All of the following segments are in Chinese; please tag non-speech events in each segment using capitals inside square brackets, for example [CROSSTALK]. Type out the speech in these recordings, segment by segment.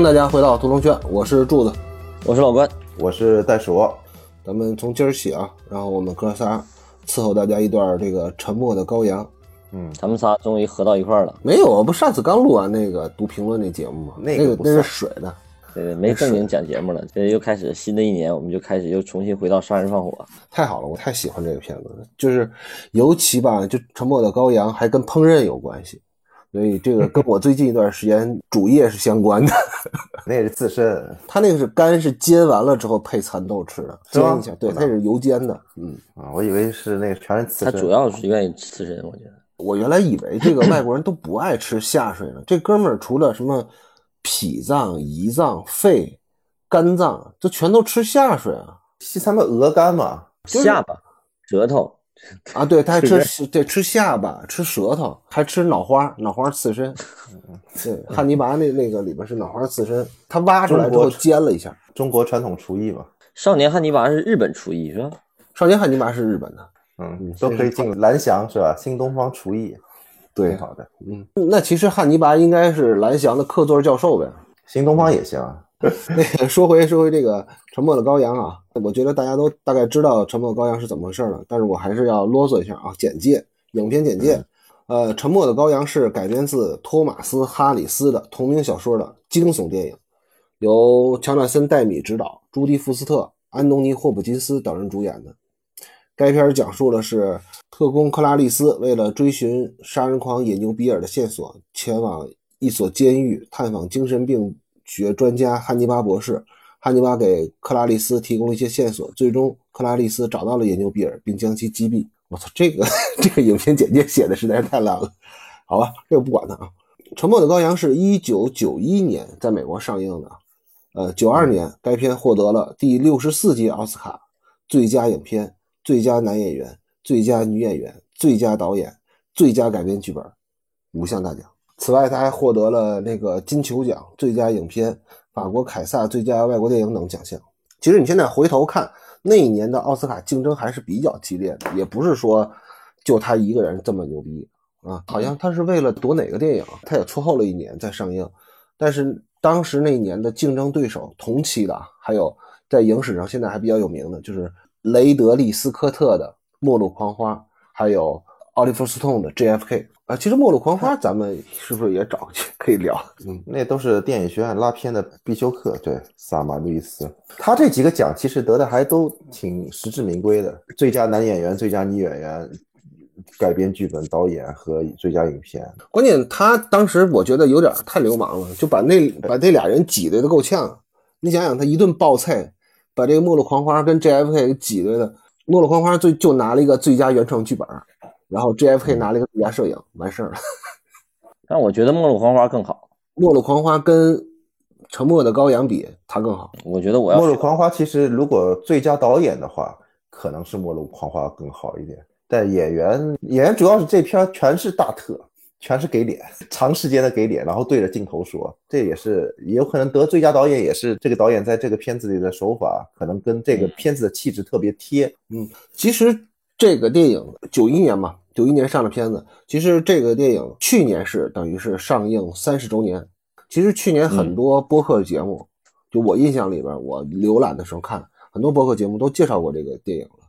欢迎大家回到屠龙圈，我是柱子，我是老关，我是袋鼠。咱们从今儿起啊，然后我们哥仨伺候大家一段这个沉默的羔羊。嗯，咱们仨终于合到一块儿了。没有，不上次刚录完那个读评论那节目吗？那个那是水的，对，没正经讲节目了。这又开始新的一年，我们就开始又重新回到杀人放火。太好了，我太喜欢这个片子了，就是尤其吧，就沉默的羔羊还跟烹饪有关系。所以这个跟我最近一段时间主业是相关的，[LAUGHS] 那是刺身，他那个是肝是煎完了之后配蚕豆吃的，煎一下，对，它是油煎的，嗯。啊，我以为是那个全是刺身，他主要是愿意吃刺身，我觉得。我原来以为这个外国人都不爱吃下水呢，这哥们儿除了什么脾脏、胰脏、肺、肝脏，这全都吃下水啊，西餐的鹅肝嘛，下巴、舌头。[LAUGHS] 啊，对，他还吃对吃下巴，吃舌头，还吃脑花，脑花刺身。[LAUGHS] 对，汉尼拔那那个里边是脑花刺身，他挖出来之后煎了一下。中国传统厨艺嘛。少年汉尼拔是日本厨艺是吧？少年汉尼拔是日本的，嗯，都可以进蓝翔是吧？新东方厨艺，对，好的，嗯，那其实汉尼拔应该是蓝翔的客座教授呗。新东方也行。那个 [LAUGHS] 说回说回这个沉默的羔羊啊，我觉得大家都大概知道沉默的羔羊是怎么回事了，但是我还是要啰嗦一下啊。简介，影片简介，呃，沉默的羔羊是改编自托马斯·哈里斯的同名小说的惊悚电影，由乔纳森·戴米执导，朱迪·福斯特、安东尼·霍普金斯等人主演的。该片讲述的是特工克拉丽丝为了追寻杀人狂野牛比尔的线索，前往一所监狱探访精神病。学专家汉尼拔博士，汉尼拔给克拉丽丝提供了一些线索，最终克拉丽丝找到了野牛比尔，并将其击毙。我操，这个 [LAUGHS] 这个影片简介写的实在是太烂了。好吧，这个不管它啊。《沉默的羔羊》是一九九一年在美国上映的，呃，九二年该片获得了第六十四届奥斯卡最佳影片、最佳男演员、最佳女演员、最佳导演、最佳改编剧本五项大奖。此外，他还获得了那个金球奖最佳影片、法国凯撒最佳外国电影等奖项。其实你现在回头看那一年的奥斯卡竞争还是比较激烈的，也不是说就他一个人这么牛逼啊。好像他是为了夺哪个电影，他也错后了一年再上映。但是当时那一年的竞争对手，同期的还有在影史上现在还比较有名的，就是雷德利·斯科特的《末路狂花》，还有奥利弗·斯通的《JFK》。啊，其实《末路狂花》咱们是不是也找去可以聊？嗯，那都是电影学院拉片的必修课。对，萨马路易斯，他这几个奖其实得的还都挺实至名归的：最佳男演员、最佳女演员、改编剧本、导演和最佳影片。关键他当时我觉得有点太流氓了，就把那把这俩人挤兑的够呛。你想想，他一顿爆菜，把这个《末路狂花》跟 JFK 给挤兑的，《末路狂花》最就拿了一个最佳原创剧本。然后 JFK 拿了一个最佳摄影，完事儿了。[LAUGHS] 但我觉得《末路狂花》更好，《末路狂花》跟《沉默的羔羊》比，它更好。我觉得我要《末路狂花》其实如果最佳导演的话，可能是《末路狂花》更好一点。但演员演员主要是这片全是大特，全是给脸，[LAUGHS] 长时间的给脸，然后对着镜头说，这也是也有可能得最佳导演，也是这个导演在这个片子里的手法可能跟这个片子的气质特别贴。嗯，其实这个电影九一年嘛。九一年上的片子，其实这个电影去年是等于是上映三十周年。其实去年很多播客节目，就我印象里边，我浏览的时候看很多播客节目都介绍过这个电影了。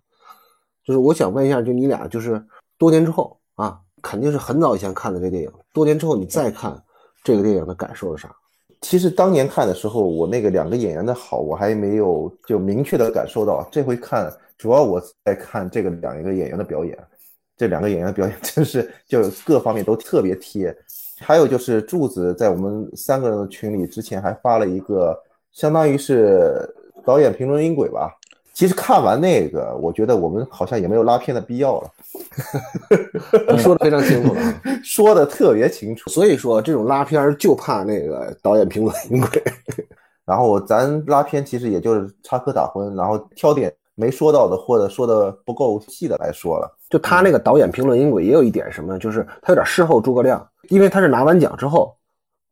就是我想问一下，就你俩就是多年之后啊，肯定是很早以前看的这电影，多年之后你再看这个电影的感受是啥？其实当年看的时候，我那个两个演员的好，我还没有就明确的感受到。这回看，主要我在看这个两个演员的表演。这两个演员的表演 [LAUGHS] 真是就各方面都特别贴，还有就是柱子在我们三个人的群里之前还发了一个，相当于是导演评论音轨吧。其实看完那个，我觉得我们好像也没有拉片的必要了，说的非常清楚了，[LAUGHS] 说的特别清楚。所以说这种拉片就怕那个导演评论音轨，然后咱拉片其实也就是插科打诨，然后挑点。没说到的或者说的不够细的来说了，就他那个导演评论音轨也有一点什么，就是他有点事后诸葛亮，因为他是拿完奖之后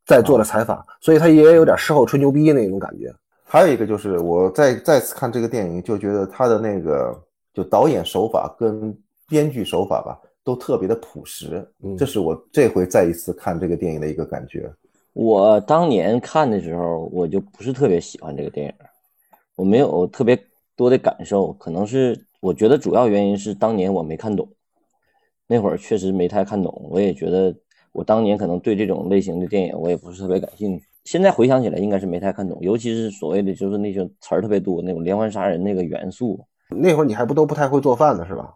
再做的采访，所以他也有点事后吹牛逼那种感觉。还有一个就是我再再次看这个电影，就觉得他的那个就导演手法跟编剧手法吧，都特别的朴实，这是我这回再一次看这个电影的一个感觉。我当年看的时候，我就不是特别喜欢这个电影，我没有特别多的感受，可能是我觉得主要原因是当年我没看懂，那会儿确实没太看懂，我也觉得我当年可能对这种类型的电影我也不是特别感兴趣。现在回想起来，应该是没太看懂，尤其是所谓的就是那些词儿特别多那种连环杀人那个元素。那会儿你还不都不太会做饭呢，是吧？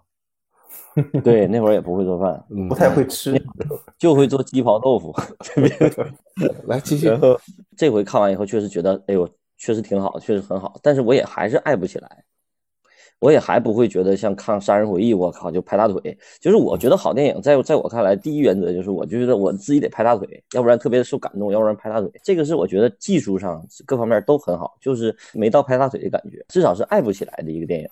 对，那会儿也不会做饭，嗯不太会吃。就会做鸡刨豆腐。[LAUGHS] 来继续然。后这回看完以后，确实觉得，哎呦，确实挺好，确实很好。但是我也还是爱不起来，我也还不会觉得像看《杀人回忆》，我靠，就拍大腿。就是我觉得好电影，在在我看来，第一原则就是我就觉得我自己得拍大腿，要不然特别受感动，要不然拍大腿。这个是我觉得技术上各方面都很好，就是没到拍大腿的感觉，至少是爱不起来的一个电影。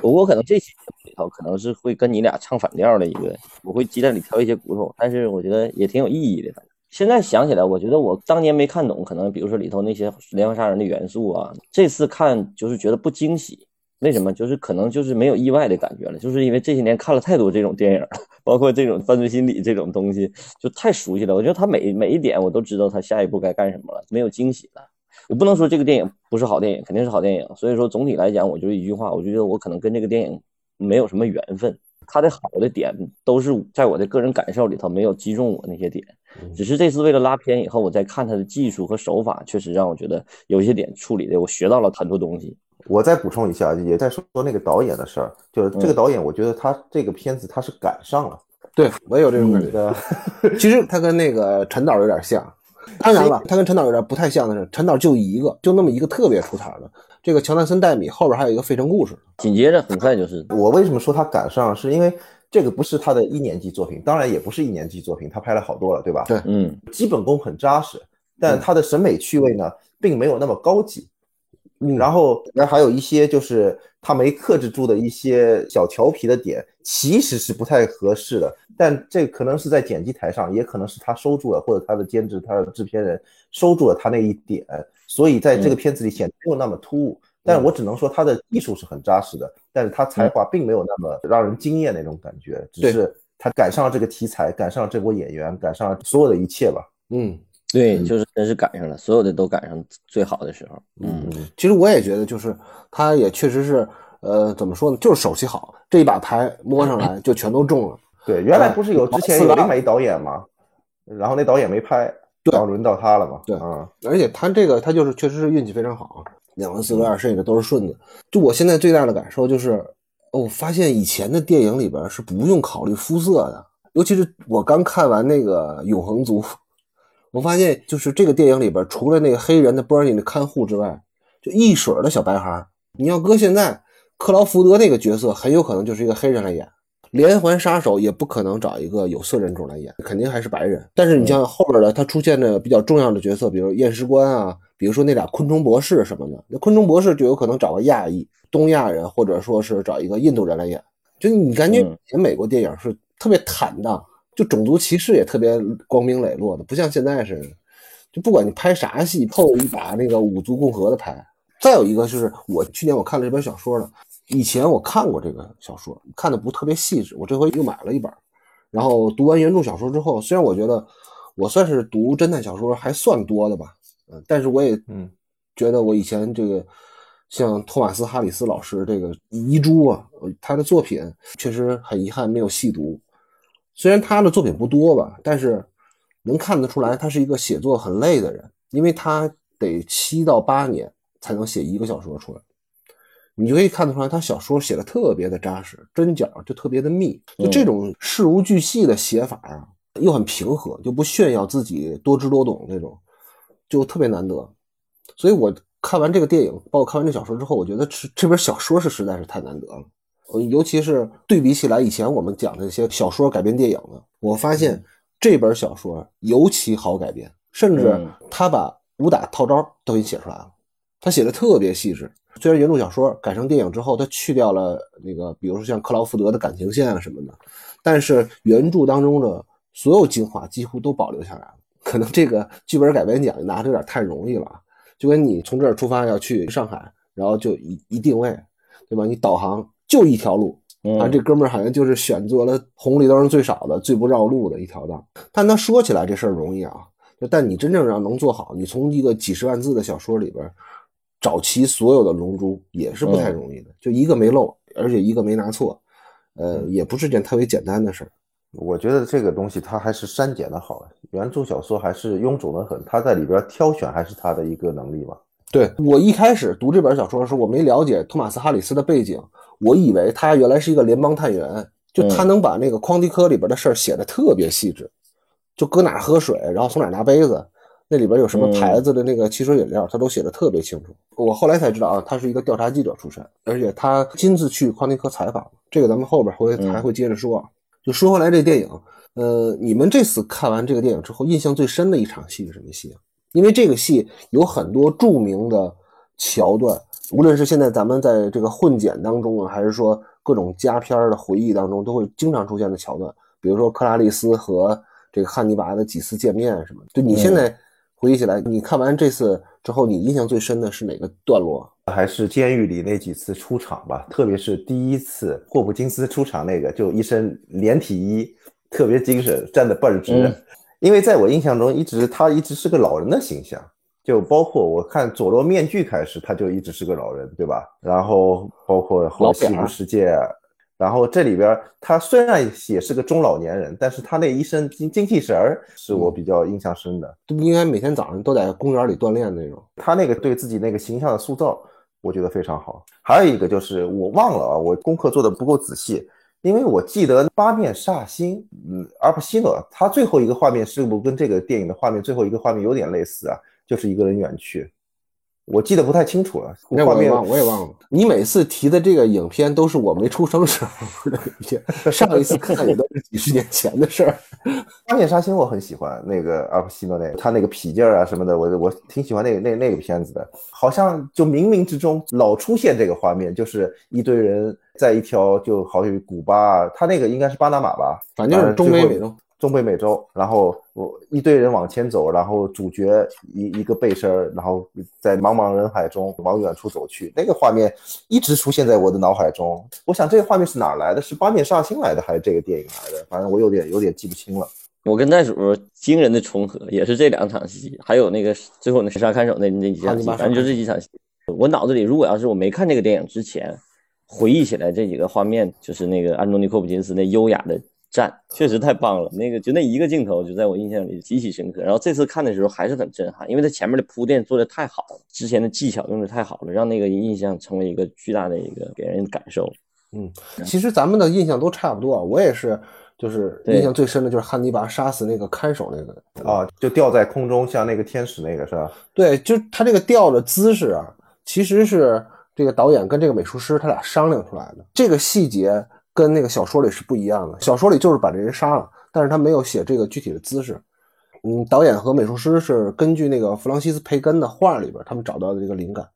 我我可能这期里头可能是会跟你俩唱反调的一个，我会鸡蛋里挑一些骨头，但是我觉得也挺有意义的。反正现在想起来，我觉得我当年没看懂，可能比如说里头那些连环杀人的元素啊，这次看就是觉得不惊喜。为什么？就是可能就是没有意外的感觉了，就是因为这些年看了太多这种电影了，[LAUGHS] 包括这种犯罪心理这种东西，就太熟悉了。我觉得他每每一点我都知道他下一步该干什么了，没有惊喜了。我不能说这个电影不是好电影，肯定是好电影。所以说总体来讲，我就一句话，我就觉得我可能跟这个电影没有什么缘分。他的好的点都是在我的个人感受里头没有击中我那些点，只是这次为了拉片以后，我再看他的技术和手法，确实让我觉得有一些点处理的，我学到了很多东西。我再补充一下，也在说那个导演的事儿，就是这个导演，我觉得他这个片子他是赶上了。对我也有这种感觉。呃，[LAUGHS] 其实他跟那个陈导有点像，当然了，他跟陈导有点不太像的是，陈导就一个，就那么一个特别出彩的。这个乔纳森·戴米后边还有一个《费城故事》，紧接着很快就是我为什么说他赶上，是因为这个不是他的一年级作品，当然也不是一年级作品，他拍了好多了，对吧？对嗯，基本功很扎实，但他的审美趣味呢，并没有那么高级。嗯然后，那还有一些就是他没克制住的一些小调皮的点，其实是不太合适的。但这可能是在剪辑台上，也可能是他收住了，或者他的监制、他的制片人收住了他那一点，所以在这个片子里显得没有那么突兀。但我只能说他的技术是很扎实的，但是他才华并没有那么让人惊艳那种感觉，只是他赶上了这个题材，赶上了这波演员，赶上了所有的一切吧。嗯，对，就是真是赶上了，所有的都赶上最好的时候。嗯，其实我也觉得，就是他也确实是，呃，怎么说呢，就是手气好，这一把牌摸上来就全都中了。对，原来不是有之前有另外一导演吗？然后那导演没拍，然后轮到他了嘛。对啊，而且他这个他就是确实是运气非常好，两个四个二剩下的都是顺子。就我现在最大的感受就是，哦我发现以前的电影里边是不用考虑肤色的，尤其是我刚看完那个《永恒族》，我发现就是这个电影里边除了那个黑人的 Bernie 的看护之外，就一水儿的小白孩儿。你要搁现在，克劳福德那个角色很有可能就是一个黑人来演。连环杀手也不可能找一个有色人种来演，肯定还是白人。但是你像后边的他出现的比较重要的角色，比如验尸官啊，比如说那俩昆虫博士什么的，那昆虫博士就有可能找个亚裔、东亚人，或者说是找一个印度人来演。就你感觉以前美国电影是特别坦荡，就种族歧视也特别光明磊落的，不像现在似的。就不管你拍啥戏，碰一把那个五族共和的牌。再有一个就是我去年我看了这本小说了。以前我看过这个小说，看的不特别细致。我这回又买了一本，然后读完原著小说之后，虽然我觉得我算是读侦探小说还算多的吧，嗯，但是我也嗯觉得我以前这个像托马斯·哈里斯老师这个遗珠啊，他的作品确实很遗憾没有细读。虽然他的作品不多吧，但是能看得出来他是一个写作很累的人，因为他得七到八年才能写一个小说出来。你就可以看得出来，他小说写的特别的扎实，针脚就特别的密，就这种事无巨细的写法啊，又很平和，就不炫耀自己多知多懂那种，就特别难得。所以我看完这个电影，包括看完这小说之后，我觉得这这本小说是实在是太难得了。呃，尤其是对比起来以前我们讲的一些小说改编电影的，我发现这本小说尤其好改编，甚至他把武打套招都给你写出来了，他写的特别细致。虽然原著小说改成电影之后，他去掉了那个，比如说像克劳福德的感情线啊什么的，但是原著当中的所有精华几乎都保留下来了。可能这个剧本改编奖拿的有点太容易了，就跟你从这儿出发要去上海，然后就一一定位，对吧？你导航就一条路，啊，这哥们儿好像就是选择了红绿灯最少的、最不绕路的一条道。但他说起来这事儿容易啊，就但你真正要能做好，你从一个几十万字的小说里边找齐所有的龙珠也是不太容易的，就一个没漏，而且一个没拿错，呃，也不是件特别简单的事儿。我觉得这个东西它还是删减的好，原著小说还是臃肿的很，他在里边挑选还是他的一个能力吧。对我一开始读这本小说的时候，我没了解托马斯哈里斯的背景，我以为他原来是一个联邦探员，就他能把那个匡迪科里边的事儿写的特别细致，就搁哪喝水，然后从哪拿杯子，那里边有什么牌子的那个汽水饮料，他都写的特别清楚。我后来才知道啊，他是一个调查记者出身，而且他亲自去匡迪科采访，这个咱们后边会还会接着说。就说回来这电影，呃，你们这次看完这个电影之后，印象最深的一场戏是什么戏啊？因为这个戏有很多著名的桥段，无论是现在咱们在这个混剪当中啊，还是说各种加片的回忆当中，都会经常出现的桥段。比如说克拉丽丝和这个汉尼拔的几次见面什么。就你现在回忆起来，你看完这次之后，你印象最深的是哪个段落？还是监狱里那几次出场吧，特别是第一次霍普金斯出场那个，就一身连体衣，特别精神，站得倍儿直。因为在我印象中，一直他一直是个老人的形象，就包括我看佐罗面具开始，他就一直是个老人，对吧？然后包括后西部世界，然后这里边他虽然也是个中老年人，但是他那一身精精气神儿是我比较印象深的。应该每天早上都在公园里锻炼那种。他那个对自己那个形象的塑造，我觉得非常好。还有一个就是我忘了啊，我功课做的不够仔细。因为我记得八面煞星，嗯，阿普西诺，他最后一个画面是不跟这个电影的画面最后一个画面有点类似啊？就是一个人远去。我记得不太清楚了，那我也忘，我也忘了。你每次提的这个影片都是我没出生时候的影片，上一次看也都是几十年前的事儿。[LAUGHS] 八面杀星我很喜欢那个阿普西诺那个，他那个痞劲儿啊什么的，我我挺喜欢那个那那个片子的。好像就冥冥之中老出现这个画面，就是一堆人在一条就好比古巴，他那个应该是巴拿马吧，反正就是中美美洲。中北美洲，然后我一堆人往前走，然后主角一一个背身，然后在茫茫人海中往远处走去，那个画面一直出现在我的脑海中。我想这个画面是哪来的？是八面煞星来的，还是这个电影来的？反正我有点有点记不清了。我跟袋鼠惊人的重合，也是这两场戏，还有那个最后那神杀看守那那几场戏，反正就这几场戏。我脑子里如果要是我没看这个电影之前，回忆起来这几个画面，就是那个安东尼·霍普金斯那优雅的。战确实太棒了，那个就那一个镜头就在我印象里极其深刻。然后这次看的时候还是很震撼，因为他前面的铺垫做的太好了，之前的技巧用的太好了，让那个印象成为一个巨大的一个给人感受。嗯，其实咱们的印象都差不多，我也是，就是印象最深的就是汉尼拔杀死那个看守那个啊，就吊在空中像那个天使那个是吧？对，就他这个吊的姿势啊，其实是这个导演跟这个美术师他俩商量出来的，这个细节。跟那个小说里是不一样的，小说里就是把这人杀了，但是他没有写这个具体的姿势。嗯，导演和美术师是根据那个弗朗西斯培根的画里边，他们找到的这个灵感，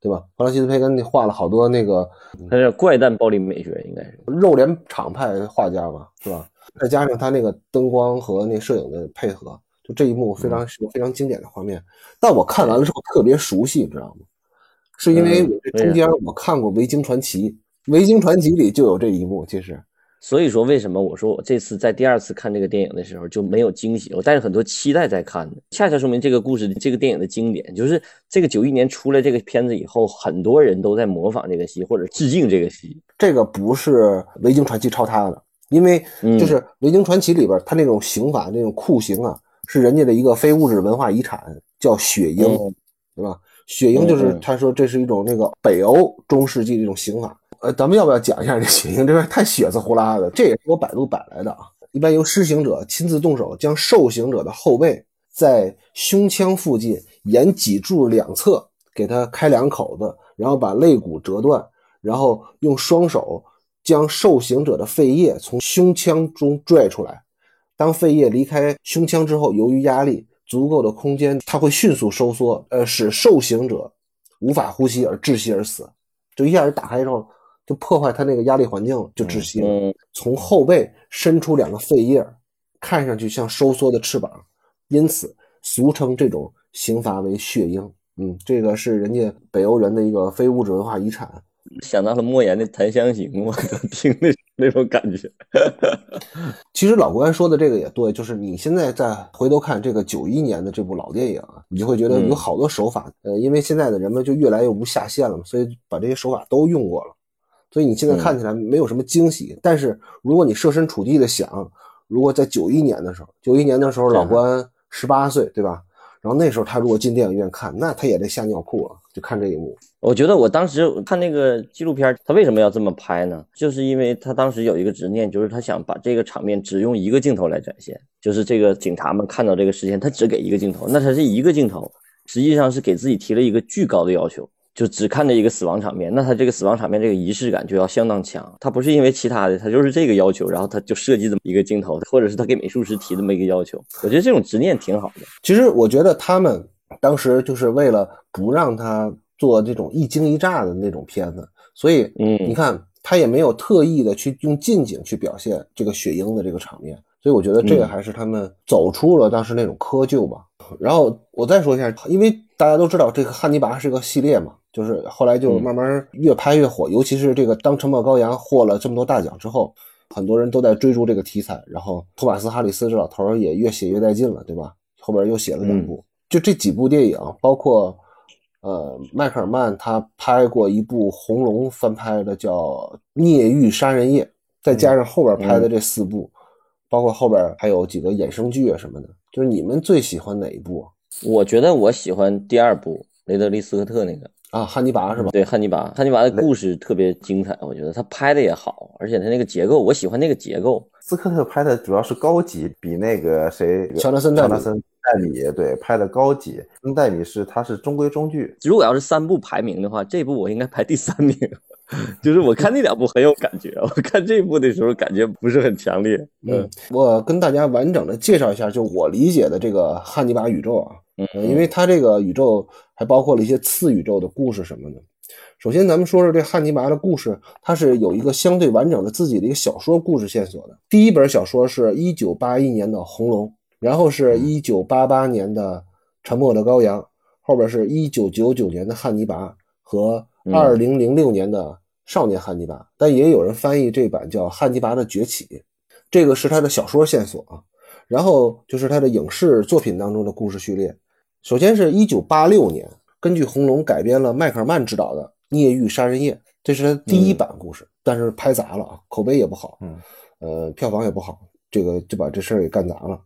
对吧？弗朗西斯培根画了好多那个，他是怪诞暴力美学，应该是肉联厂派画家吧，是吧？再加上他那个灯光和那摄影的配合，就这一幕非常非常经典的画面。但我看完了之后特别熟悉，你知道吗？是因为我这中间我看过《维京传奇》。《维京传奇》里就有这一幕，其实，所以说为什么我说我这次在第二次看这个电影的时候就没有惊喜，我带着很多期待在看的，恰恰说明这个故事、这个电影的经典，就是这个九一年出来这个片子以后，很多人都在模仿这个戏或者致敬这个戏。这个不是《维京传奇》抄他的，因为就是《维京传奇》里边他那种刑法、那种酷刑啊，是人家的一个非物质文化遗产，叫血鹰，对吧？血鹰就是他说这是一种那个北欧中世纪的一种刑法。呃，咱们要不要讲一下这血腥？这太血字呼啦的，这也是我百度摆来的啊。一般由施行者亲自动手，将受刑者的后背在胸腔附近沿脊柱两侧给他开两口子，然后把肋骨折断，然后用双手将受刑者的肺叶从胸腔中拽出来。当肺叶离开胸腔之后，由于压力足够的空间，它会迅速收缩，呃，使受刑者无法呼吸而窒息而死。就一下子打开之后。就破坏他那个压力环境了，就窒息了。从后背伸出两个肺叶，看上去像收缩的翅膀，因此俗称这种刑罚为血鹰。嗯，这个是人家北欧人的一个非物质文化遗产。想到了莫言的《檀香刑》，我听的那种感觉。[LAUGHS] 其实老关说的这个也对，就是你现在再回头看这个九一年的这部老电影啊，你就会觉得有好多手法，呃，因为现在的人们就越来越无下限了嘛，所以把这些手法都用过了，所以你现在看起来没有什么惊喜。但是如果你设身处地的想，如果在九一年的时候，九一年的时候老关十八岁，对吧？然后那时候他如果进电影院看，那他也得吓尿裤啊，就看这一幕。我觉得我当时看那个纪录片，他为什么要这么拍呢？就是因为他当时有一个执念，就是他想把这个场面只用一个镜头来展现，就是这个警察们看到这个事件，他只给一个镜头，那他是一个镜头，实际上是给自己提了一个巨高的要求。就只看着一个死亡场面，那他这个死亡场面这个仪式感就要相当强。他不是因为其他的，他就是这个要求，然后他就设计这么一个镜头，或者是他给美术师提这么一个要求。我觉得这种执念挺好的。其实我觉得他们当时就是为了不让他做这种一惊一乍的那种片子，所以嗯，你看他也没有特意的去用近景去表现这个雪鹰的这个场面。所以我觉得这个还是他们走出了当时那种窠臼吧。然后我再说一下，因为大家都知道这个汉尼拔是个系列嘛。就是后来就慢慢越拍越火，尤其是这个当《沉默羔羊》获了这么多大奖之后，很多人都在追逐这个题材。然后托马斯·哈里斯这老头也越写越带劲了，对吧？后边又写了两部，就这几部电影，包括呃迈克尔曼他拍过一部《红龙》翻拍的叫《孽狱杀人夜》，再加上后边拍的这四部，包括后边还有几个衍生剧啊什么的。就是你们最喜欢哪一部？我觉得我喜欢第二部雷德利·斯科特那个。啊，汉尼拔是吧？对，汉尼拔，汉尼拔的故事特别精彩，我觉得他拍的也好，而且他那个结构，我喜欢那个结构。斯科特拍的主要是高级，比那个谁乔纳森·乔纳森·戴米对拍的高级。跟戴米是他是中规中矩。如果要是三部排名的话，这部我应该排第三名。[LAUGHS] 就是我看那两部很有感觉，我看这部的时候感觉不是很强烈。嗯，我跟大家完整的介绍一下，就我理解的这个汉尼拔宇宙啊。嗯，因为它这个宇宙还包括了一些次宇宙的故事什么的。首先，咱们说说这汉尼拔的故事，它是有一个相对完整的自己的一个小说故事线索的。第一本小说是一九八一年的《红龙》，然后是一九八八年的《沉默的羔羊》，后边是一九九九年的《汉尼拔》和二零零六年的《少年汉尼拔》，但也有人翻译这版叫《汉尼拔的崛起》，这个是他的小说线索啊。然后就是他的影视作品当中的故事序列。首先是一九八六年，根据《红龙》改编了迈克尔曼执导的《孽狱杀人夜》，这是他第一版故事，但是拍砸了啊，口碑也不好，嗯，呃，票房也不好，这个就把这事儿给干砸了。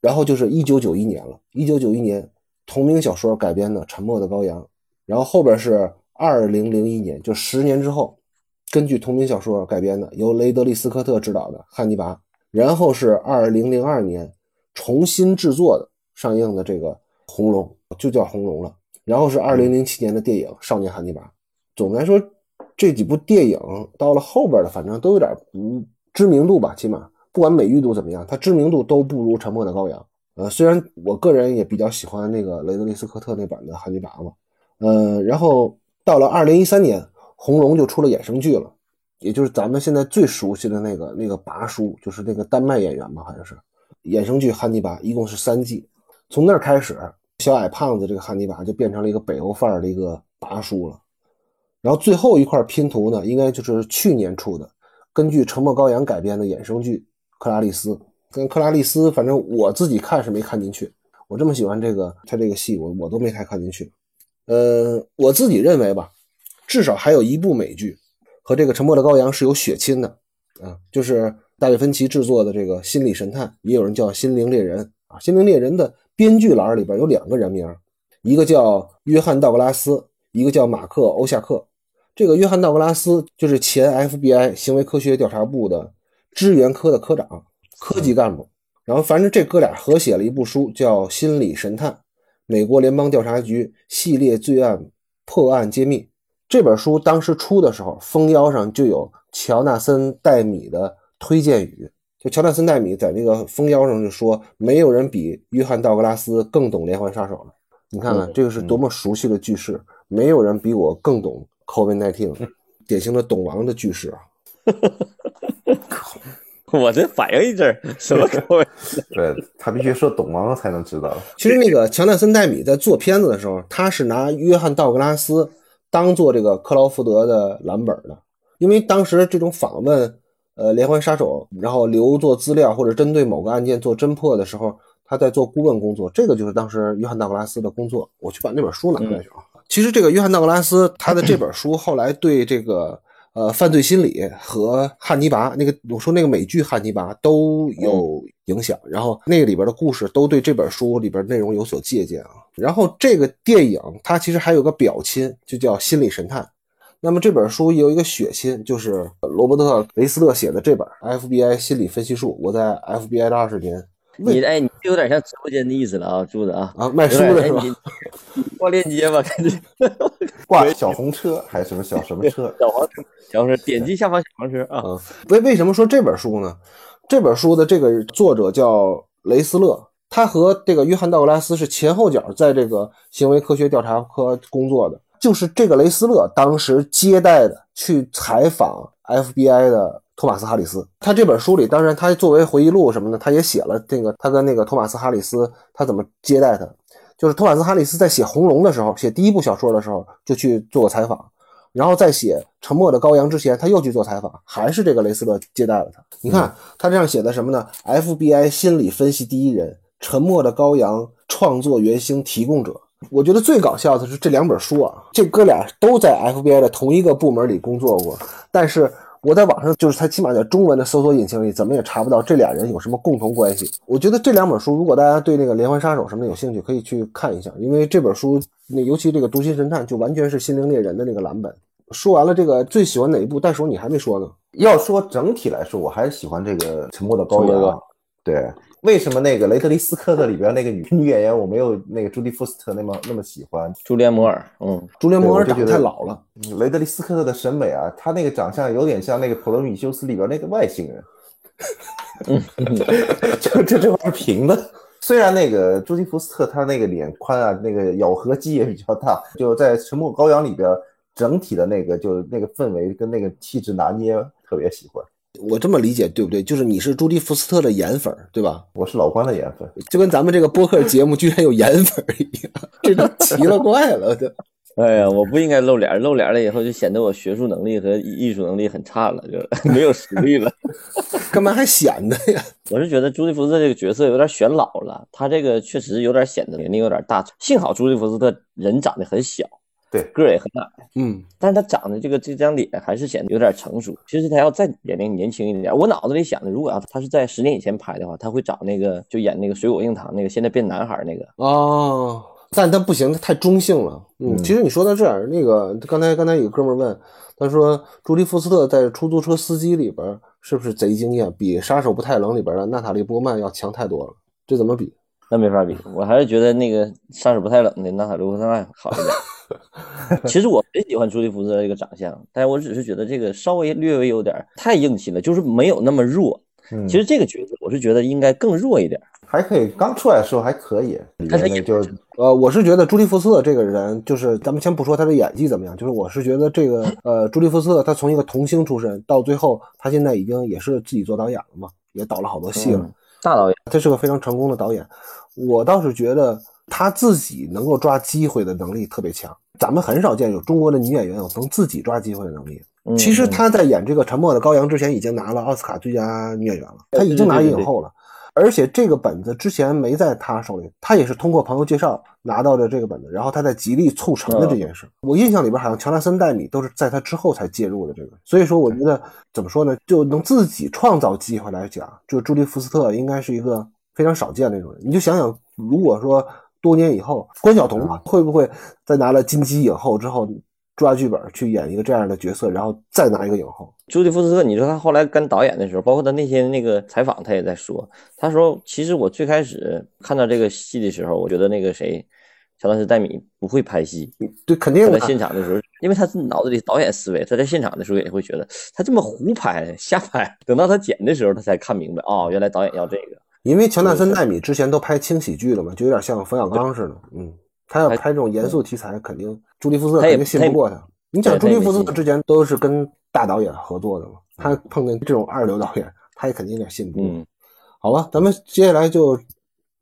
然后就是一九九一年了，一九九一年同名小说改编的《沉默的羔羊》，然后后边是二零零一年，就十年之后，根据同名小说改编的由雷德利·斯科特执导的《汉尼拔》，然后是二零零二年重新制作的上映的这个。红龙就叫红龙了，然后是二零零七年的电影《少年汉尼拔》。总的来说，这几部电影到了后边的，反正都有点不知名度吧，起码不管美誉度怎么样，它知名度都不如《沉默的羔羊》。呃，虽然我个人也比较喜欢那个雷德利·斯科特那版的汉尼拔嘛。呃，然后到了二零一三年，红龙就出了衍生剧了，也就是咱们现在最熟悉的那个那个拔叔，就是那个丹麦演员吧，好像是衍生剧《汉尼拔》，一共是三季，从那儿开始。小矮胖子这个汉尼拔就变成了一个北欧范儿的一个拔叔了，然后最后一块拼图呢，应该就是去年出的，根据《沉默羔羊》改编的衍生剧《克拉丽丝》。跟克拉丽丝，反正我自己看是没看进去。我这么喜欢这个他这个戏，我我都没太看进去。呃，我自己认为吧，至少还有一部美剧和这个《沉默的羔羊》是有血亲的啊，就是大卫芬奇制作的这个《心理神探》，也有人叫《心灵猎人》啊，《心灵猎人》的。编剧栏里边有两个人名，一个叫约翰·道格拉斯，一个叫马克·欧夏克。这个约翰·道格拉斯就是前 FBI 行为科学调查部的支援科的科长、科级干部。然后，反正这哥俩合写了一部书，叫《心理神探：美国联邦调查局系列罪案破案揭秘》。这本书当时出的时候，封腰上就有乔纳森·戴米的推荐语。就乔纳森·戴米在那个封腰上就说：“没有人比约翰·道格拉斯更懂连环杀手了。”你看看这个是多么熟悉的句式，没有人比我更懂 COVID-19，[LAUGHS] 典型的懂王的句式啊！[LAUGHS] 我这反应一阵，什么 [LAUGHS] COVID？对他必须说懂王才能知道。其实那个乔纳森·戴米在做片子的时候，他是拿约翰·道格拉斯当做这个克劳福德的蓝本的，因为当时这种访问。呃连环杀手，然后留作资料或者针对某个案件做侦破的时候，他在做顾问工作，这个就是当时约翰道格拉斯的工作。我去把那本书拿过来去啊。其实这个约翰道格拉斯他的这本书后来对这个呃犯罪心理和汉尼拔那个我说那个美剧汉尼拔都有影响，然后那个里边的故事都对这本书里边内容有所借鉴啊。然后这个电影它其实还有个表亲，就叫《心理神探》。那么这本书有一个血亲，就是罗伯特·雷斯勒写的这本《FBI 心理分析术》。我在 FBI 的二十年，你哎，你有点像直播间的意思了啊，柱子啊啊，卖书的是吧？挂链接吧，赶紧 [LAUGHS] 挂小红车还是什么小什么车？小黄车，小黄车，点击下方小黄车啊。为为什么说这本书呢？这本书的这个作者叫雷斯勒，他和这个约翰道格拉斯是前后脚在这个行为科学调查科工作的。就是这个雷斯勒当时接待的去采访 FBI 的托马斯哈里斯，他这本书里，当然他作为回忆录什么的，他也写了这个他跟那个托马斯哈里斯他怎么接待他。就是托马斯哈里斯在写《红龙》的时候，写第一部小说的时候就去做过采访，然后在写《沉默的羔羊》之前，他又去做采访，还是这个雷斯勒接待了他。你看他这样写的什么呢？FBI 心理分析第一人，《沉默的羔羊》创作原型提供者。我觉得最搞笑的是这两本书啊，这哥俩都在 FBI 的同一个部门里工作过，但是我在网上就是他起码在中文的搜索引擎里怎么也查不到这俩人有什么共同关系。我觉得这两本书，如果大家对那个连环杀手什么有兴趣，可以去看一下，因为这本书那尤其这个读心神探就完全是心灵猎人的那个蓝本。说完了这个最喜欢哪一部，袋鼠你还没说呢。要说整体来说，我还是喜欢这个沉默的羔羊。对。为什么那个雷德利·斯科特里边那个女女演员我没有那个朱迪·福斯特那么那么喜欢？朱莉·摩尔，嗯，朱莉·摩尔长得太老了。雷德利·斯科特的审美啊，他那个长相有点像那个《普罗米修斯》里边那个外星人。就 [LAUGHS] 这这块是平的。虽然那个朱迪·福斯特她那个脸宽啊，那个咬合肌也比较大，就在《沉默羔羊》里边整体的那个就那个氛围跟那个气质拿捏特别喜欢。我这么理解对不对？就是你是朱迪福斯特的颜粉，对吧？我是老关的颜粉，就跟咱们这个播客节目居然有颜粉一样，这都奇了怪了的。[LAUGHS] 哎呀，我不应该露脸，露脸了以后就显得我学术能力和艺术能力很差了，就 [LAUGHS] 没有实力了。[LAUGHS] 干嘛还显得呀？我是觉得朱迪福斯特这个角色有点显老了，他这个确实有点显得年龄有点大。幸好朱迪福斯特人长得很小。对，个儿也很矮，嗯，但是他长得这个这张脸还是显得有点成熟。其实他要再年龄年轻一点，我脑子里想的，如果要他是在十年以前拍的话，他会找那个就演那个水果硬糖那个现在变男孩那个哦，但他不行，他太中性了。嗯，其实你说到这儿，那个刚才刚才有个哥们问，他说朱莉福斯特在出租车司机里边是不是贼惊艳，比杀手不太冷里边的娜塔莉波曼要强太多了？这怎么比？那没法比，我还是觉得那个杀手不太冷的娜塔莉波曼好一点。[LAUGHS] [LAUGHS] 其实我很喜欢朱利福斯的这个长相，但是我只是觉得这个稍微略微有点太硬气了，就是没有那么弱。其实这个角色我是觉得应该更弱一点，还可以。刚出来的时候还可以，但是就呃，我是觉得朱利福斯特这个人，就是咱们先不说他的演技怎么样，就是我是觉得这个 [LAUGHS] 呃，朱利福斯特他从一个童星出身到最后，他现在已经也是自己做导演了嘛，也导了好多戏了，大导演，他是个非常成功的导演。我倒是觉得。他自己能够抓机会的能力特别强，咱们很少见有中国的女演员有能自己抓机会的能力。其实她在演这个《沉默的羔羊》之前，已经拿了奥斯卡最佳女演员了，她已经拿影后了。而且这个本子之前没在她手里，她也是通过朋友介绍拿到的这个本子，然后她在极力促成的这件事。我印象里边好像乔纳森·戴米都是在她之后才介入的这个，所以说我觉得怎么说呢，就能自己创造机会来讲，就朱莉·福斯特应该是一个非常少见的那种人。你就想想，如果说。多年以后，关晓彤会不会在拿了金鸡影后之后抓剧本去演一个这样的角色，然后再拿一个影后？朱迪福斯特，你说他后来跟导演的时候，包括他那天那个采访，他也在说，他说其实我最开始看到这个戏的时候，我觉得那个谁，乔纳斯·戴米不会拍戏，对，肯定在现场的时候，因为他是脑子里导演思维，他在现场的时候也会觉得他这么胡拍瞎拍，等到他剪的时候，他才看明白，哦，原来导演要这个。因为乔纳森·奈米之前都拍轻喜剧了嘛，就有点像冯小刚似的。嗯，他要拍这种严肃题材，肯定朱莉·福斯特肯定信不过他。你想朱莉·福斯特之前都是跟大导演合作的嘛，他碰见这种二流导演，他也肯定有点信不过。嗯好吧，咱们接下来就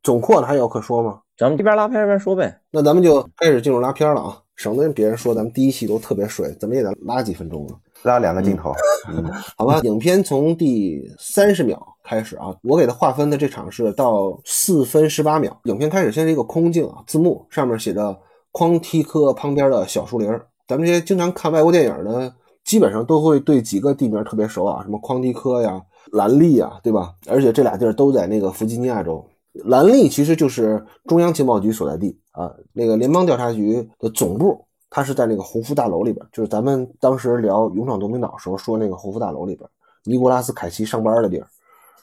总括了，还有可说吗？咱们一边拉片一边说呗。那咱们就开始进入拉片了啊，省得别人说咱们第一期都特别水，怎么也得拉几分钟了。拉两个镜头，嗯，[LAUGHS] 好吧，影片从第三十秒开始啊，我给它划分的这场是到四分十八秒。影片开始先是一个空镜啊，字幕上面写着“匡梯科旁边的小树林”。咱们这些经常看外国电影的，基本上都会对几个地名特别熟啊，什么匡梯科呀、兰利呀，对吧？而且这俩地儿都在那个弗吉尼亚州。兰利其实就是中央情报局所在地啊，那个联邦调查局的总部。它是在那个鸿福大楼里边，就是咱们当时聊勇闯夺命岛时候说那个鸿福大楼里边，尼古拉斯凯奇上班的地儿。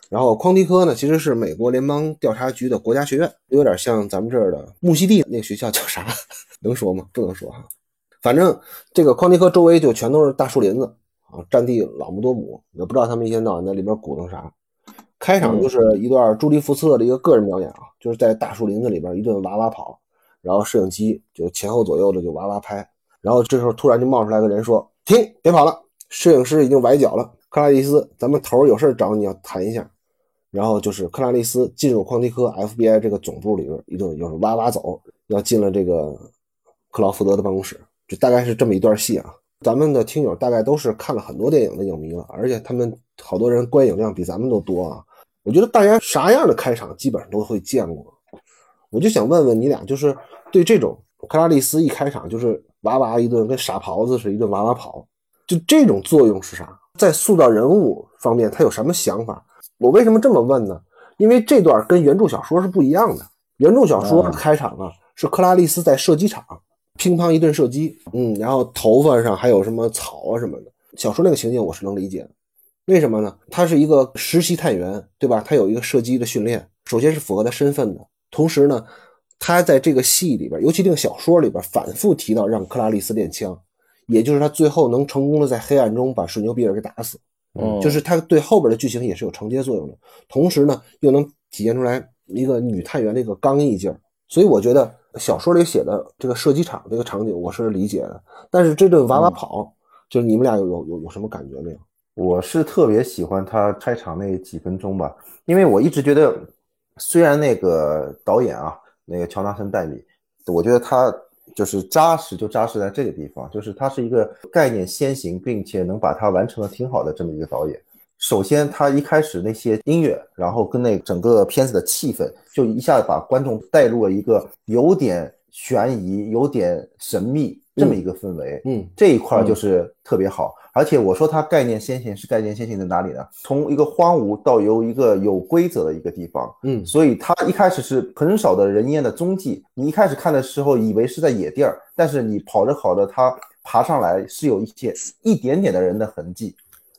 然后匡迪科呢，其实是美国联邦调查局的国家学院，有点像咱们这儿的木西地那个学校叫啥？能说吗？不能说哈。反正这个匡迪科周围就全都是大树林子啊，占地老么多亩，也不知道他们一天到晚在里边鼓捣啥。开场就是一段朱迪福斯特的一个个人表演啊，就是在大树林子里边一顿哇哇跑。然后摄影机就前后左右的就哇哇拍，然后这时候突然就冒出来个人说：“停，别跑了！”摄影师已经崴脚了。克拉丽丝，咱们头有事找你要谈一下。然后就是克拉丽丝进入匡迪科 FBI 这个总部里边，一顿就是哇哇走，要进了这个克劳福德的办公室，就大概是这么一段戏啊。咱们的听友大概都是看了很多电影的影迷了，而且他们好多人观影量比咱们都多啊。我觉得大家啥样的开场基本上都会见过。我就想问问你俩，就是对这种克拉丽丝一开场就是哇哇一顿跟傻狍子似的，一顿哇哇跑，就这种作用是啥？在塑造人物方面，他有什么想法？我为什么这么问呢？因为这段跟原著小说是不一样的。原著小说开场啊，是克拉丽丝在射击场乒乓一顿射击，嗯，然后头发上还有什么草啊什么的。小说那个情景我是能理解的，为什么呢？他是一个实习探员，对吧？他有一个射击的训练，首先是符合他身份的。同时呢，他在这个戏里边，尤其这个小说里边，反复提到让克拉丽丝练枪，也就是他最后能成功的在黑暗中把水牛比尔给打死。嗯，就是他对后边的剧情也是有承接作用的。同时呢，又能体现出来一个女探员的一个刚毅劲儿。所以我觉得小说里写的这个射击场这个场景我是理解的。但是这顿娃娃跑，就是你们俩有有有有什么感觉没有？我是特别喜欢他开场那几分钟吧，因为我一直觉得。虽然那个导演啊，那个乔纳森·戴米，我觉得他就是扎实，就扎实在这个地方，就是他是一个概念先行，并且能把它完成的挺好的这么一个导演。首先，他一开始那些音乐，然后跟那整个片子的气氛，就一下子把观众带入了一个有点悬疑、有点神秘这么一个氛围。嗯，这一块就是特别好。而且我说它概念先行是概念先行在哪里呢？从一个荒芜到由一个有规则的一个地方，嗯，所以它一开始是很少的人烟的踪迹。你一开始看的时候以为是在野地儿，但是你跑着跑着，它爬上来是有一些一点点的人的痕迹，